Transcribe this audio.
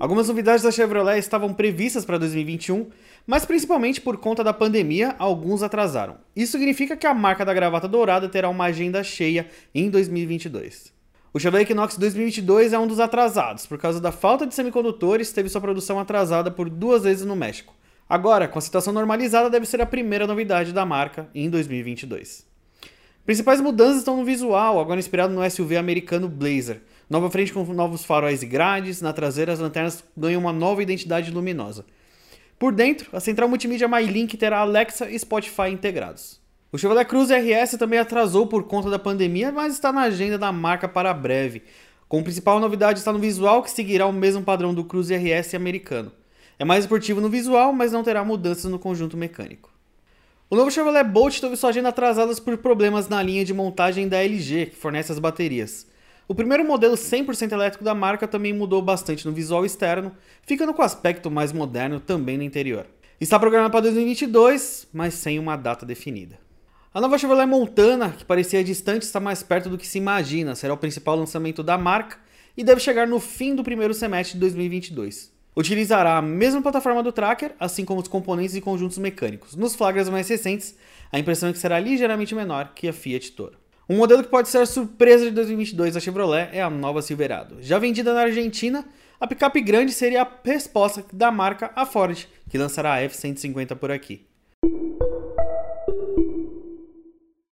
Algumas novidades da Chevrolet estavam previstas para 2021, mas principalmente por conta da pandemia, alguns atrasaram. Isso significa que a marca da gravata dourada terá uma agenda cheia em 2022. O Chevrolet Equinox 2022 é um dos atrasados, por causa da falta de semicondutores, teve sua produção atrasada por duas vezes no México. Agora, com a situação normalizada, deve ser a primeira novidade da marca em 2022. Principais mudanças estão no visual, agora inspirado no SUV americano Blazer. Nova frente com novos faróis e grades, na traseira as lanternas ganham uma nova identidade luminosa. Por dentro, a central multimídia MyLink terá Alexa e Spotify integrados. O Chevrolet Cruze RS também atrasou por conta da pandemia, mas está na agenda da marca para breve. Com principal novidade está no visual, que seguirá o mesmo padrão do Cruze RS americano. É mais esportivo no visual, mas não terá mudanças no conjunto mecânico. O novo Chevrolet Bolt teve sua agenda atrasada por problemas na linha de montagem da LG, que fornece as baterias. O primeiro modelo 100% elétrico da marca também mudou bastante no visual externo, ficando com aspecto mais moderno também no interior. Está programado para 2022, mas sem uma data definida. A nova Chevrolet Montana, que parecia distante, está mais perto do que se imagina, será o principal lançamento da marca e deve chegar no fim do primeiro semestre de 2022. Utilizará a mesma plataforma do Tracker, assim como os componentes e conjuntos mecânicos. Nos flagras mais recentes, a impressão é que será ligeiramente menor que a Fiat Toro. Um modelo que pode ser a surpresa de 2022 da Chevrolet é a nova Silverado. Já vendida na Argentina, a picape grande seria a resposta da marca à Ford, que lançará a F-150 por aqui.